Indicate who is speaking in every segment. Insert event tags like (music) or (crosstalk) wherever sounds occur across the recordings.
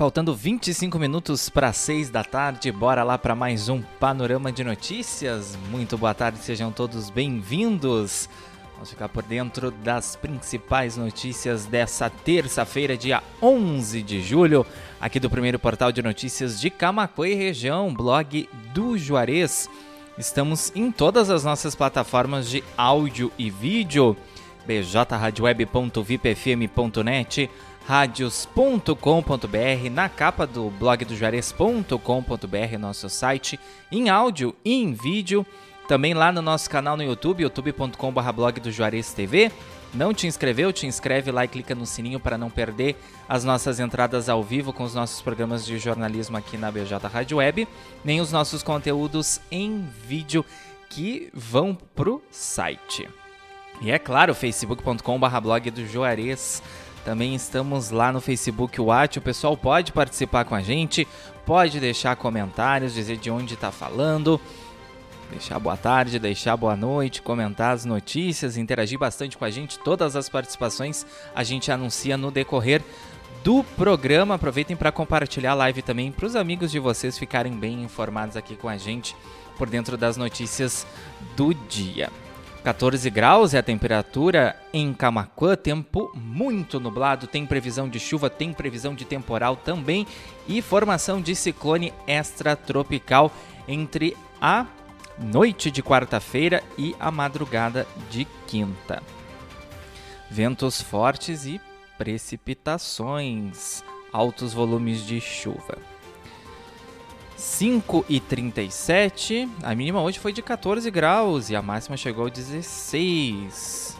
Speaker 1: Faltando 25 minutos para 6 da tarde, bora lá para mais um panorama de notícias. Muito boa tarde, sejam todos bem-vindos. Vamos ficar por dentro das principais notícias dessa terça-feira, dia 11 de julho, aqui do primeiro portal de notícias de Camacuã e região, blog do Juarez. Estamos em todas as nossas plataformas de áudio e vídeo, bjradioweb.vipfm.net, radios.com.br, na capa do blog do Juarez.com.br, nosso site, em áudio e em vídeo, também lá no nosso canal no YouTube, youtube.com.br blog do Juarez TV. Não te inscreveu? Te inscreve lá e clica no sininho para não perder as nossas entradas ao vivo com os nossos programas de jornalismo aqui na BJ Rádio Web, nem os nossos conteúdos em vídeo que vão pro site. E é claro, facebook.com.br blog do Juarez. Também estamos lá no Facebook Watch. O pessoal pode participar com a gente, pode deixar comentários, dizer de onde está falando, deixar boa tarde, deixar boa noite, comentar as notícias, interagir bastante com a gente. Todas as participações a gente anuncia no decorrer do programa. Aproveitem para compartilhar a live também para os amigos de vocês ficarem bem informados aqui com a gente por dentro das notícias do dia. 14 graus é a temperatura em Camacuã, tempo muito nublado, tem previsão de chuva, tem previsão de temporal também e formação de ciclone extratropical entre a noite de quarta-feira e a madrugada de quinta. Ventos fortes e precipitações, altos volumes de chuva. 5 e 37, a mínima hoje foi de 14 graus e a máxima chegou a 16.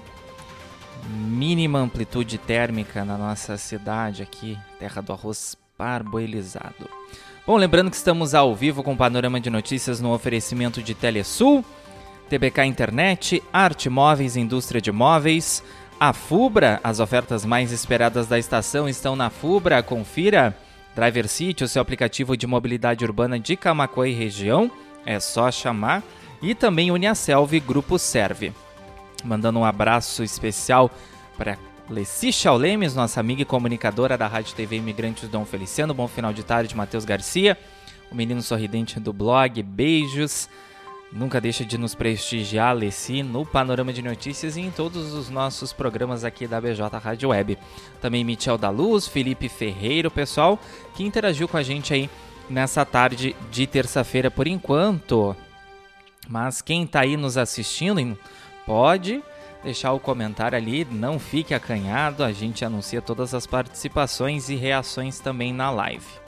Speaker 1: Mínima amplitude térmica na nossa cidade aqui, terra do arroz parboilizado. Bom, lembrando que estamos ao vivo com o panorama de notícias no oferecimento de Telesul, TBK Internet, Arte Móveis, Indústria de Móveis, a Fubra, as ofertas mais esperadas da estação estão na Fubra, confira. Driver City, o seu aplicativo de mobilidade urbana de Camacuã e região, é só chamar. E também Uniaselv Grupo Serve. Mandando um abraço especial para Leci Chaulemes, nossa amiga e comunicadora da Rádio TV Imigrantes Dom Feliciano. Bom final de tarde, Matheus Garcia, o menino sorridente do blog. Beijos. Nunca deixa de nos prestigiar, Leci, no Panorama de Notícias e em todos os nossos programas aqui da BJ Rádio Web. Também Michel da Luz, Felipe Ferreiro, pessoal, que interagiu com a gente aí nessa tarde de terça-feira por enquanto. Mas quem está aí nos assistindo, pode deixar o comentário ali, não fique acanhado, a gente anuncia todas as participações e reações também na live.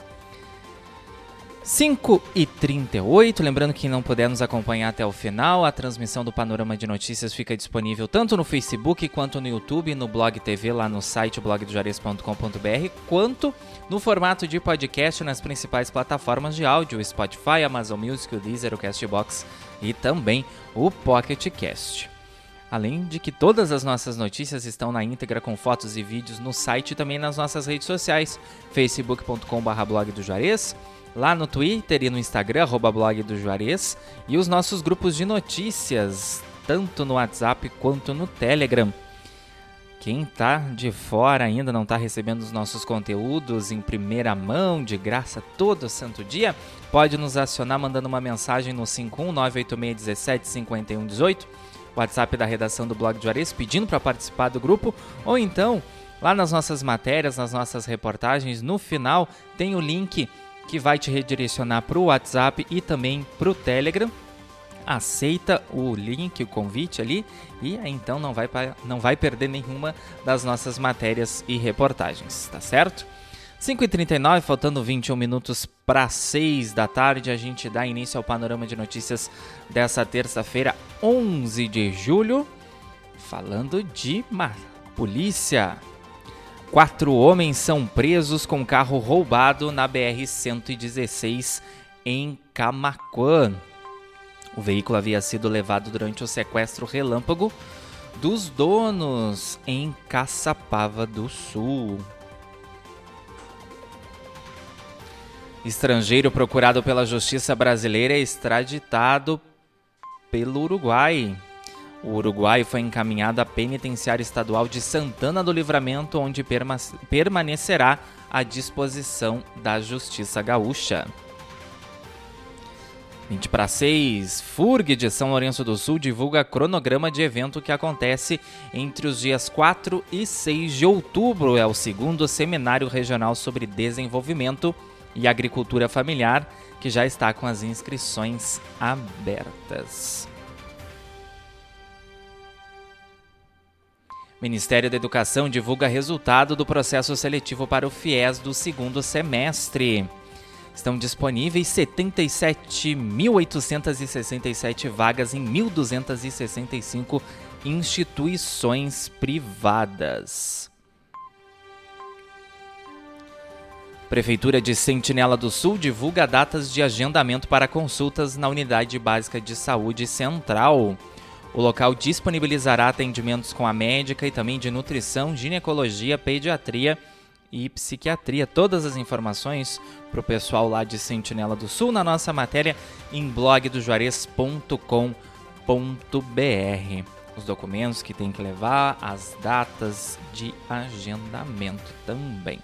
Speaker 1: 5 e 38, lembrando que não puder nos acompanhar até o final, a transmissão do Panorama de Notícias fica disponível tanto no Facebook quanto no YouTube, no Blog TV, lá no site blogdojares.com.br, quanto no formato de podcast nas principais plataformas de áudio, Spotify, Amazon Music, o Deezer, o Castbox e também o Pocket Cast. Além de que todas as nossas notícias estão na íntegra com fotos e vídeos no site e também nas nossas redes sociais, facebook.com/blog lá no Twitter e no Instagram, blog do Juarez, e os nossos grupos de notícias, tanto no WhatsApp quanto no Telegram. Quem tá de fora ainda não está recebendo os nossos conteúdos em primeira mão, de graça, todo santo dia, pode nos acionar mandando uma mensagem no 51986175118, WhatsApp da redação do blog do Juarez, pedindo para participar do grupo, ou então, lá nas nossas matérias, nas nossas reportagens, no final tem o link que vai te redirecionar para o WhatsApp e também para o Telegram. Aceita o link, o convite ali e então não vai, não vai perder nenhuma das nossas matérias e reportagens, tá certo? 5h39, faltando 21 minutos para 6 da tarde, a gente dá início ao panorama de notícias dessa terça-feira, 11 de julho, falando de polícia. Quatro homens são presos com carro roubado na BR-116 em Camaquã. O veículo havia sido levado durante o sequestro relâmpago dos donos em Caçapava do Sul. Estrangeiro procurado pela justiça brasileira é extraditado pelo Uruguai. O uruguaio foi encaminhado à penitenciária estadual de Santana do Livramento, onde permanecerá à disposição da Justiça Gaúcha. 20 para 6, FURG de São Lourenço do Sul divulga cronograma de evento que acontece entre os dias 4 e 6 de outubro. É o segundo seminário regional sobre desenvolvimento e agricultura familiar, que já está com as inscrições abertas. Ministério da Educação divulga resultado do processo seletivo para o FIES do segundo semestre. Estão disponíveis 77.867 vagas em 1.265 instituições privadas. Prefeitura de Sentinela do Sul divulga datas de agendamento para consultas na Unidade Básica de Saúde Central. O local disponibilizará atendimentos com a médica e também de nutrição, ginecologia, pediatria e psiquiatria. Todas as informações para o pessoal lá de Sentinela do Sul na nossa matéria em blogdojuarez.com.br. Os documentos que tem que levar, as datas de agendamento também.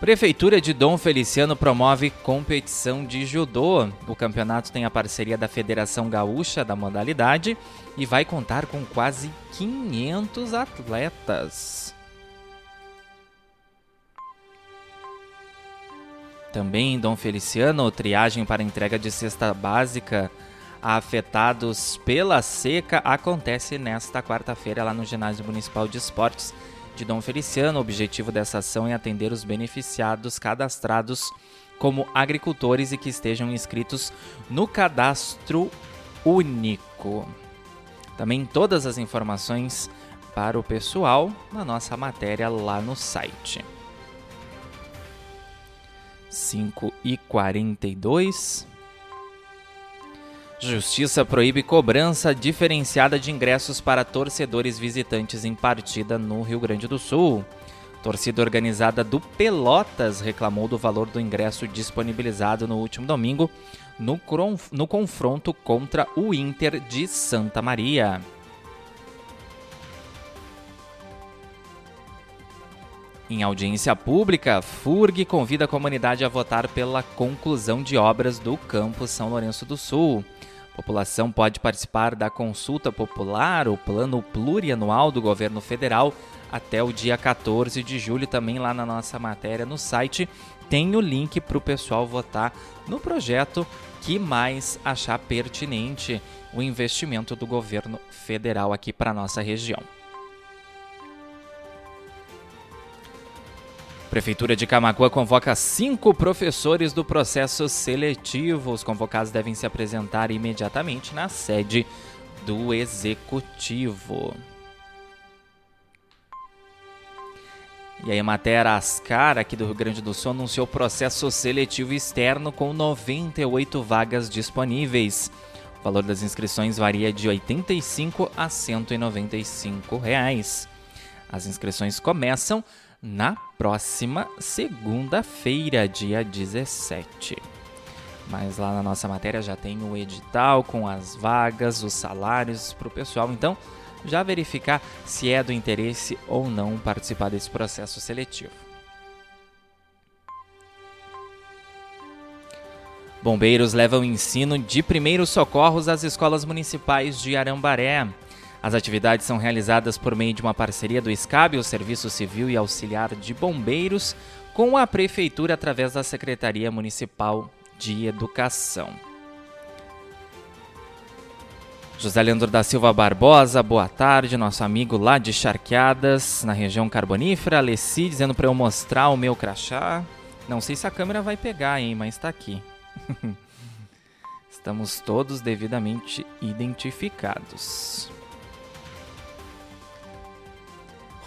Speaker 1: Prefeitura de Dom Feliciano promove competição de judô. O campeonato tem a parceria da Federação Gaúcha da modalidade e vai contar com quase 500 atletas. Também em Dom Feliciano, triagem para entrega de cesta básica a afetados pela seca acontece nesta quarta-feira lá no Ginásio Municipal de Esportes de Dom Feliciano. O objetivo dessa ação é atender os beneficiados cadastrados como agricultores e que estejam inscritos no cadastro único. Também todas as informações para o pessoal na nossa matéria lá no site. 5 e 42 Justiça proíbe cobrança diferenciada de ingressos para torcedores visitantes em partida no Rio Grande do Sul. Torcida organizada do Pelotas reclamou do valor do ingresso disponibilizado no último domingo no, no confronto contra o Inter de Santa Maria. Em audiência pública, FURG convida a comunidade a votar pela conclusão de obras do campus São Lourenço do Sul. População pode participar da consulta popular, o plano plurianual do governo federal, até o dia 14 de julho. Também lá na nossa matéria no site tem o link para o pessoal votar no projeto que mais achar pertinente o investimento do governo federal aqui para nossa região. Prefeitura de Camacuã convoca cinco professores do processo seletivo. Os convocados devem se apresentar imediatamente na sede do Executivo. E aí, a Matéria Ascar, aqui do Rio Grande do Sul, anunciou processo seletivo externo com 98 vagas disponíveis. O valor das inscrições varia de R$ 85 a 195 reais. As inscrições começam na próxima segunda-feira, dia 17. Mas lá na nossa matéria já tem o edital com as vagas, os salários para o pessoal. Então, já verificar se é do interesse ou não participar desse processo seletivo. Bombeiros levam ensino de primeiros socorros às escolas municipais de Arambaré. As atividades são realizadas por meio de uma parceria do SCAB, o Serviço Civil e Auxiliar de Bombeiros, com a Prefeitura através da Secretaria Municipal de Educação. José Leandro da Silva Barbosa, boa tarde, nosso amigo lá de Charqueadas, na região carbonífera. Alessi dizendo para eu mostrar o meu crachá. Não sei se a câmera vai pegar, hein, mas está aqui. (laughs) Estamos todos devidamente identificados.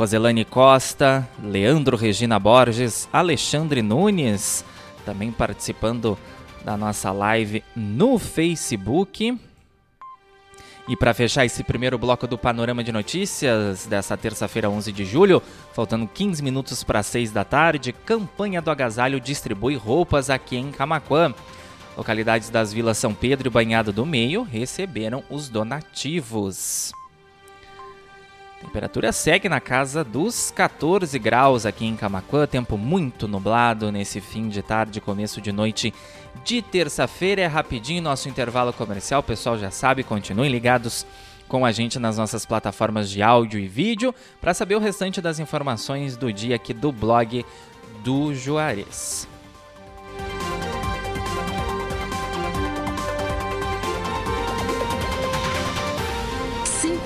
Speaker 1: Roselane Costa, Leandro Regina Borges, Alexandre Nunes, também participando da nossa live no Facebook. E para fechar esse primeiro bloco do Panorama de Notícias dessa terça-feira, 11 de julho, faltando 15 minutos para 6 da tarde, campanha do agasalho distribui roupas aqui em Camaquã. Localidades das vilas São Pedro e Banhado do Meio receberam os donativos. Temperatura segue na casa dos 14 graus aqui em Camacuã, tempo muito nublado nesse fim de tarde, começo de noite de terça-feira. É rapidinho nosso intervalo comercial, o pessoal já sabe, continuem ligados com a gente nas nossas plataformas de áudio e vídeo para saber o restante das informações do dia aqui do blog do Juarez.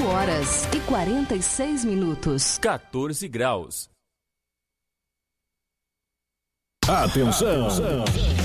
Speaker 2: Horas e 46 minutos.
Speaker 3: 14 graus.
Speaker 4: Atenção! Atenção.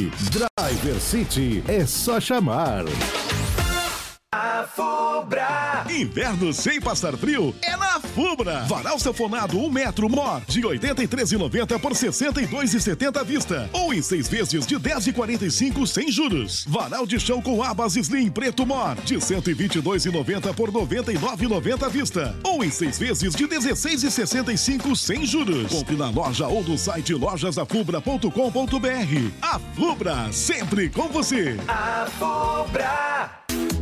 Speaker 4: Driver City é só chamar.
Speaker 5: A Fubra.
Speaker 6: Inverno sem passar frio é na Fubra. Varal safonado 1 um metro mor de 83,90 por 62,70 à vista. Ou em seis vezes de 10,45 sem juros. Varal de chão com abas slim preto mor de 122,90 por 99,90 à vista. Ou em seis vezes de 16,65 sem juros. Compre na loja ou no site lojasafubra.com.br. A Fubra, sempre com você.
Speaker 5: A Fubra.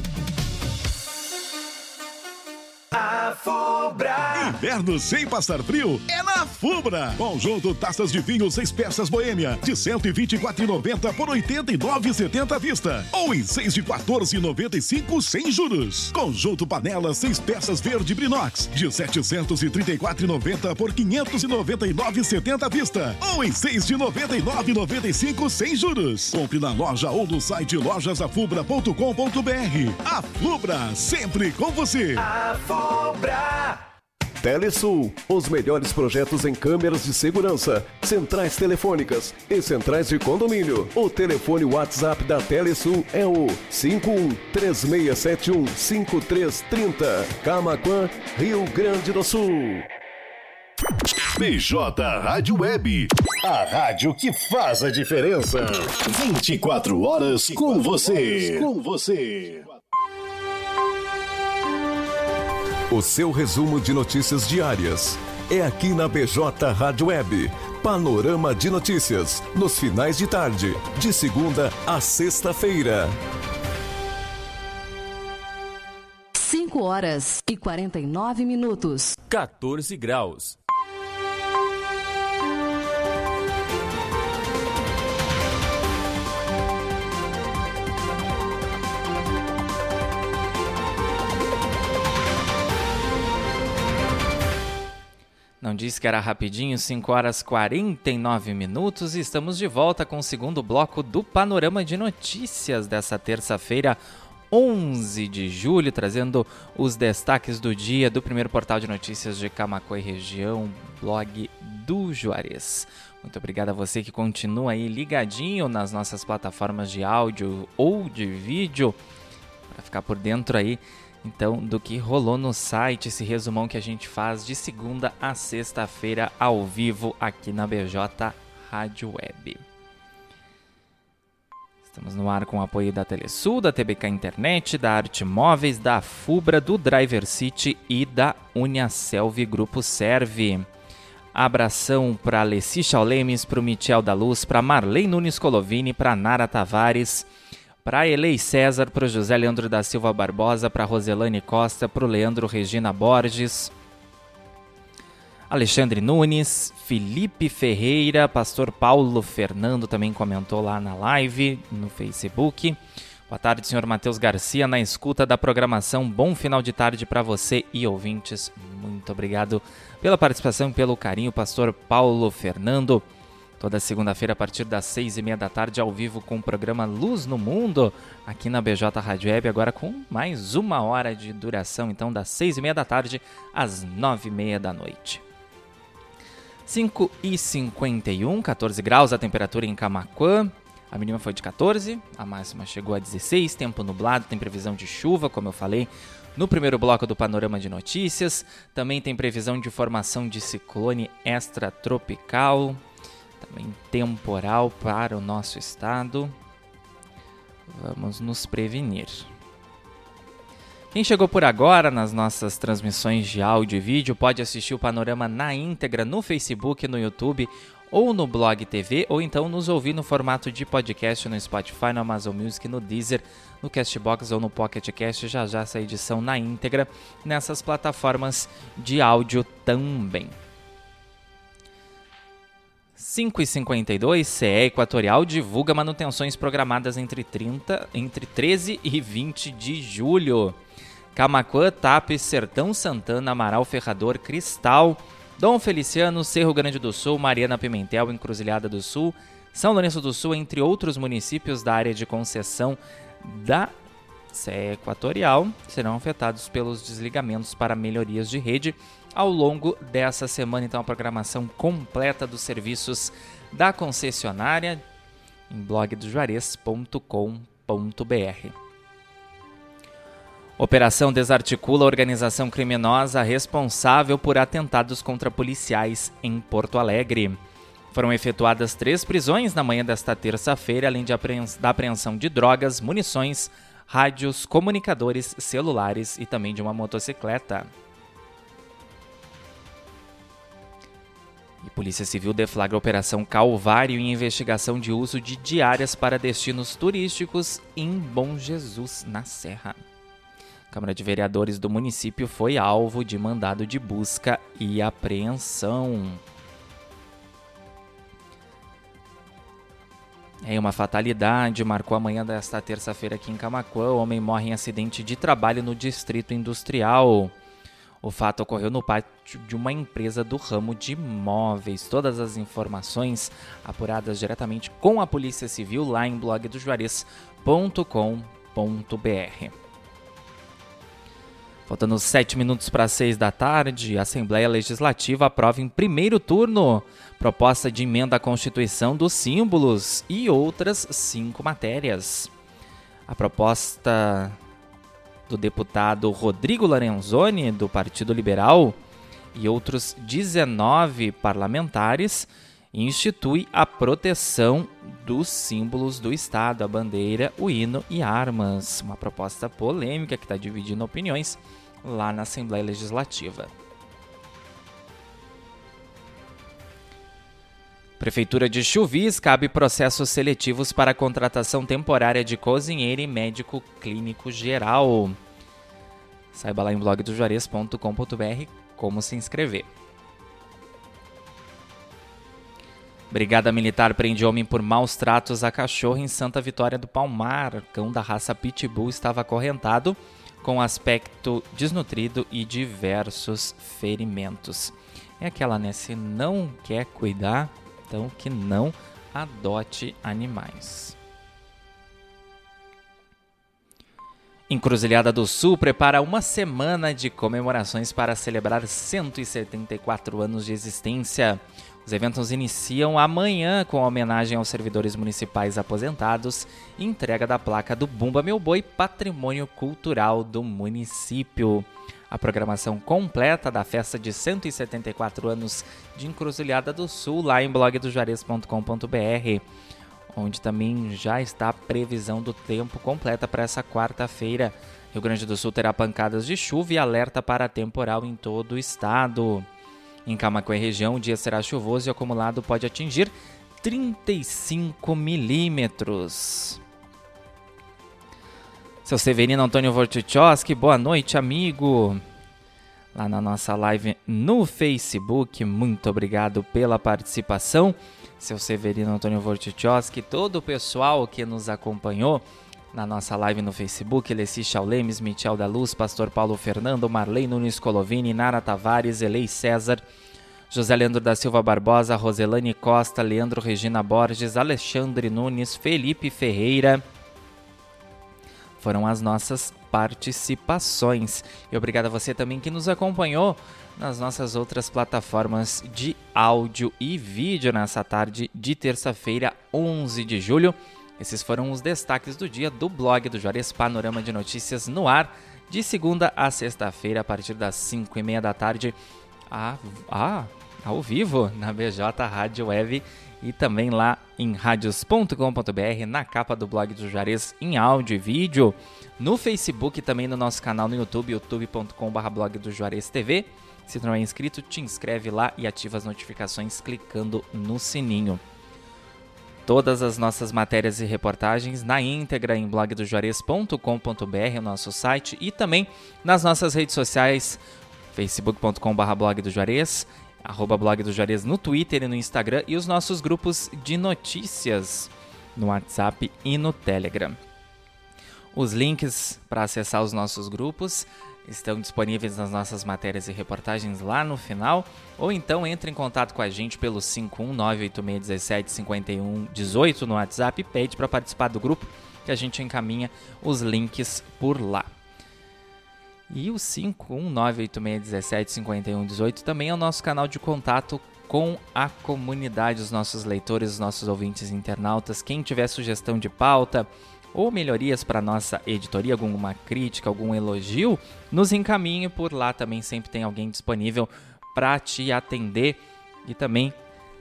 Speaker 6: Inverno sem passar frio é na Fubra. Conjunto taças de vinho seis peças Boêmia de 124,90 por 89,70 à vista. Ou em 6 de 14,95 sem juros. Conjunto panela seis peças verde Brinox de 734,90 por 599,70 à vista. Ou em 6 de 99,95 sem juros. Compre na loja ou no site lojasafubra.com.br. A Fubra, sempre com você.
Speaker 5: A Fubra.
Speaker 7: Telesul, os melhores projetos em câmeras de segurança, centrais telefônicas e centrais de condomínio. O telefone WhatsApp da Telesul é o 5136715330. Camaquã, Rio Grande do Sul.
Speaker 4: PJ Rádio Web, a rádio que faz a diferença. 24 horas com você. Com você.
Speaker 7: O seu resumo de notícias diárias é aqui na BJ Rádio Web. Panorama de notícias, nos finais de tarde, de segunda a sexta-feira.
Speaker 2: 5 horas e 49 minutos.
Speaker 3: 14 graus.
Speaker 1: Não disse que era rapidinho, 5 horas 49 minutos e estamos de volta com o segundo bloco do Panorama de Notícias dessa terça-feira, 11 de julho, trazendo os destaques do dia do primeiro portal de notícias de Camacuã e região, blog do Juarez. Muito obrigado a você que continua aí ligadinho nas nossas plataformas de áudio ou de vídeo para ficar por dentro aí então do que rolou no site, esse resumão que a gente faz de segunda a sexta-feira ao vivo aqui na BJ Rádio Web. Estamos no ar com o apoio da Telesul, da TBK Internet, da Arte Móveis, da Fubra, do Driver City e da Uniaselv Grupo Serve. Abração para Alessi Chaulemes, para o Michel da Luz, para Marley Nunes Colovini, para Nara Tavares, para Elei César, para José Leandro da Silva Barbosa, para Roselane Costa, para Leandro Regina Borges, Alexandre Nunes, Felipe Ferreira, Pastor Paulo Fernando também comentou lá na live no Facebook. Boa tarde, senhor Matheus Garcia, na escuta da programação. Bom final de tarde para você e ouvintes. Muito obrigado pela participação e pelo carinho, Pastor Paulo Fernando. Toda segunda-feira, a partir das seis e meia da tarde, ao vivo com o programa Luz no Mundo, aqui na BJ Rádio Web, agora com mais uma hora de duração, então das seis e meia da tarde às nove e meia da noite. 5 e 51, 14 graus a temperatura em Camaquã. A mínima foi de 14, a máxima chegou a 16, tempo nublado, tem previsão de chuva, como eu falei no primeiro bloco do Panorama de Notícias. Também tem previsão de formação de ciclone extratropical, temporal para o nosso estado. Vamos nos prevenir. Quem chegou por agora nas nossas transmissões de áudio e vídeo pode assistir o panorama na íntegra no Facebook, no YouTube ou no Blog TV, ou então nos ouvir no formato de podcast no Spotify, no Amazon Music, no Deezer, no Castbox ou no Pocket Cast, já já essa edição na íntegra nessas plataformas de áudio também. 5h52, CE Equatorial divulga manutenções programadas entre, 30, entre 13 e 20 de julho. Camacuã, Tape, Sertão Santana, Amaral Ferrador, Cristal, Dom Feliciano, Cerro Grande do Sul, Mariana Pimentel, Encruzilhada do Sul, São Lourenço do Sul, entre outros municípios da área de concessão da CE Equatorial, serão afetados pelos desligamentos para melhorias de rede ao longo dessa semana. Então, a programação completa dos serviços da concessionária em blogdojuarez.com.br. Operação desarticula a organização criminosa responsável por atentados contra policiais em Porto Alegre. Foram efetuadas três prisões na manhã desta terça-feira, além de da apreensão de drogas, munições, rádios, comunicadores, celulares e também de uma motocicleta. E Polícia Civil deflagra a Operação Calvário em investigação de uso de diárias para destinos turísticos em Bom Jesus, na Serra. Câmara de Vereadores do município foi alvo de mandado de busca e apreensão. É uma fatalidade, marcou a manhã desta terça-feira aqui em Camacuã. O homem morre em acidente de trabalho no distrito industrial. O fato ocorreu no pátio de uma empresa do ramo de imóveis. Todas as informações apuradas diretamente com a Polícia Civil lá em blogdojuarez.com.br. Faltando sete minutos para seis da tarde, a Assembleia Legislativa aprova em primeiro turno proposta de emenda à Constituição dos símbolos e outras cinco matérias. A proposta do deputado Rodrigo Lorenzoni, do Partido Liberal, e outros 19 parlamentares institui a proteção dos símbolos do Estado, a bandeira, o hino e armas. Uma proposta polêmica que está dividindo opiniões lá na Assembleia Legislativa. Prefeitura de Chuvis cabe processos seletivos para contratação temporária de cozinheiro e médico clínico geral. Saiba lá em blogdojuarez.com.br como se inscrever. Brigada Militar prende homem por maus tratos a cachorro em Santa Vitória do Palmar. Cão da raça Pitbull estava acorrentado com aspecto desnutrido e diversos ferimentos. É aquela, né? Se não quer cuidar, então que não adote animais. Encruzilhada do Sul prepara uma semana de comemorações para celebrar 174 anos de existência. Os eventos iniciam amanhã com homenagem aos servidores municipais aposentados e entrega da placa do Bumba Meu Boi Patrimônio Cultural do município. A programação completa da festa de 174 anos de Encruzilhada do Sul lá em blogdojuarez.com.br. onde também já está a previsão do tempo completa para essa quarta-feira. Rio Grande do Sul terá pancadas de chuva e alerta para temporal em todo o estado. Em Camacuã região, o dia será chuvoso e o acumulado pode atingir 35 milímetros. Seu Severino Antônio Vortichowski, boa noite, amigo. Lá na nossa live no Facebook, muito obrigado pela participação. Seu Severino Antônio Vortichowski, todo o pessoal que nos acompanhou na nossa live no Facebook, Leci Chaulemes, Michel da Luz, Pastor Paulo Fernando, Marley Nunes Colovini, Nara Tavares, Elei César, José Leandro da Silva Barbosa, Roselane Costa, Leandro Regina Borges, Alexandre Nunes, Felipe Ferreira. Foram as nossas participações. E obrigado a você também que nos acompanhou nas nossas outras plataformas de áudio e vídeo nessa tarde de terça-feira, 11 de julho. Esses foram os destaques do dia do blog do Juarez Panorama de Notícias no ar, de segunda a sexta-feira, a partir das 5 e meia da tarde, a, a, ao vivo na BJ Rádio Web e também lá em radios.com.br, na capa do blog do Juarez, em áudio e vídeo, no Facebook e também no nosso canal no YouTube, youtube.com.br blog do Juarez TV. Se não é inscrito, te inscreve lá e ativa as notificações clicando no sininho todas as nossas matérias e reportagens na íntegra em blogdojuarez.com.br, nosso site, e também nas nossas redes sociais, facebook.com.br blog do Juarez, arroba blog do Juarez no Twitter e no Instagram, e os nossos grupos de notícias no WhatsApp e no Telegram. Os links para acessar os nossos grupos estão disponíveis nas nossas matérias e reportagens lá no final, ou então entre em contato com a gente pelo 51986175118 no WhatsApp e pede para participar do grupo que a gente encaminha os links por lá. E o 51986175118 também é o nosso canal de contato com a comunidade, os nossos leitores, os nossos ouvintes internautas. Quem tiver sugestão de pauta, ou melhorias para nossa editoria, alguma crítica, algum elogio, nos encaminhe por lá. Também sempre tem alguém disponível para te atender e também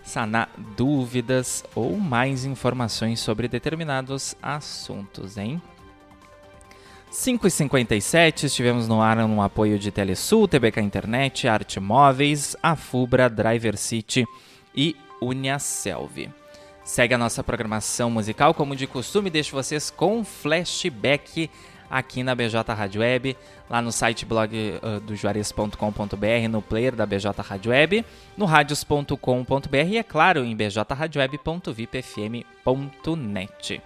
Speaker 1: sanar dúvidas ou mais informações sobre determinados assuntos, hein? 5h57, estivemos no ar no apoio de Telesul, TBK Internet, Arte Móveis, Afubra, Driver City e Uniaselv. Segue a nossa programação musical, como de costume, deixo vocês com flashback aqui na BJ Rádio Web, lá no site blog uh, do juarez.com.br, no player da BJ Rádio Web, no radios.com.br e, é claro, em bjradioweb.vipfm.net.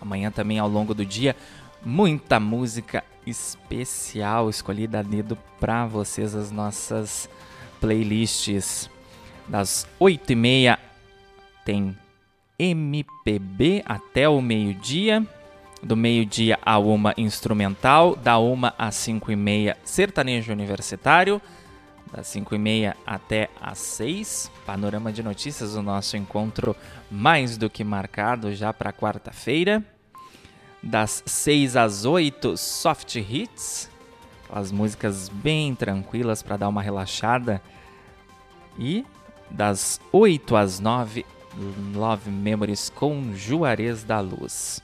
Speaker 1: Amanhã também, ao longo do dia, muita música especial escolhida a dedo para vocês, as nossas playlists das 8h30 tem MPB até o meio-dia. Do meio-dia a uma instrumental, da uma às cinco e meia sertanejo universitário, das cinco e meia até às seis, panorama de notícias, o nosso encontro mais do que marcado já para quarta-feira. Das seis às oito, soft hits, as músicas bem tranquilas para dar uma relaxada. E das oito às nove, Love Memories com Juarez da Luz.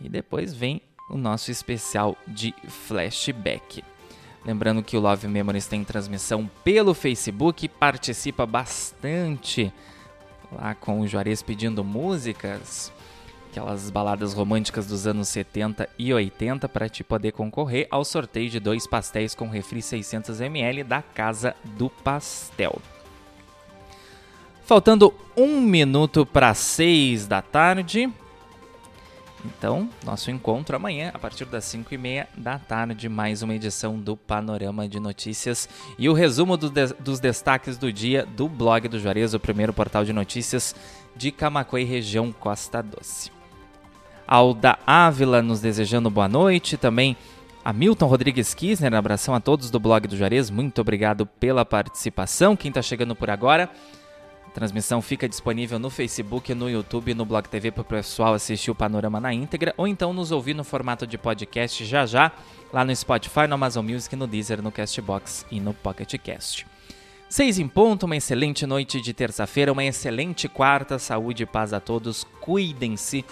Speaker 1: E depois vem o nosso especial de flashback. Lembrando que o Love Memories tem transmissão pelo Facebook, participa bastante lá com o Juarez pedindo músicas, aquelas baladas românticas dos anos 70 e 80 para te poder concorrer ao sorteio de dois pastéis com refri 600ml da Casa do Pastel. Faltando um minuto para seis da tarde. Então, nosso encontro amanhã, a partir das 5 e meia da tarde, mais uma edição do Panorama de Notícias e o resumo do de dos destaques do dia do blog do Juarez, o primeiro portal de notícias de Camacuã e região Costa Doce. Alda Ávila nos desejando boa noite, também a Milton Rodrigues Kisner, abração a todos do blog do Juarez, muito obrigado pela participação. Quem está chegando por agora, transmissão fica disponível no Facebook, no YouTube no Blog TV para o pessoal assistir o panorama na íntegra ou então nos ouvir no formato de podcast já já lá no Spotify, no Amazon Music, no Deezer, no Castbox e no Pocket Cast. Seis em ponto, uma excelente noite de terça-feira, uma excelente quarta, saúde e paz a todos, cuidem-se,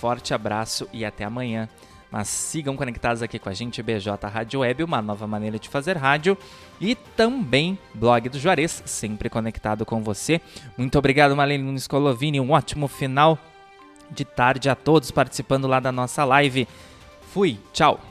Speaker 1: forte abraço e até amanhã. Mas sigam conectados aqui com a gente, BJ Rádio Web, uma nova maneira de fazer rádio, e também Blog do Juarez, sempre conectado com você. Muito obrigado, Malene Nunes Colovini, um ótimo final de tarde a todos participando lá da nossa live. Fui, tchau!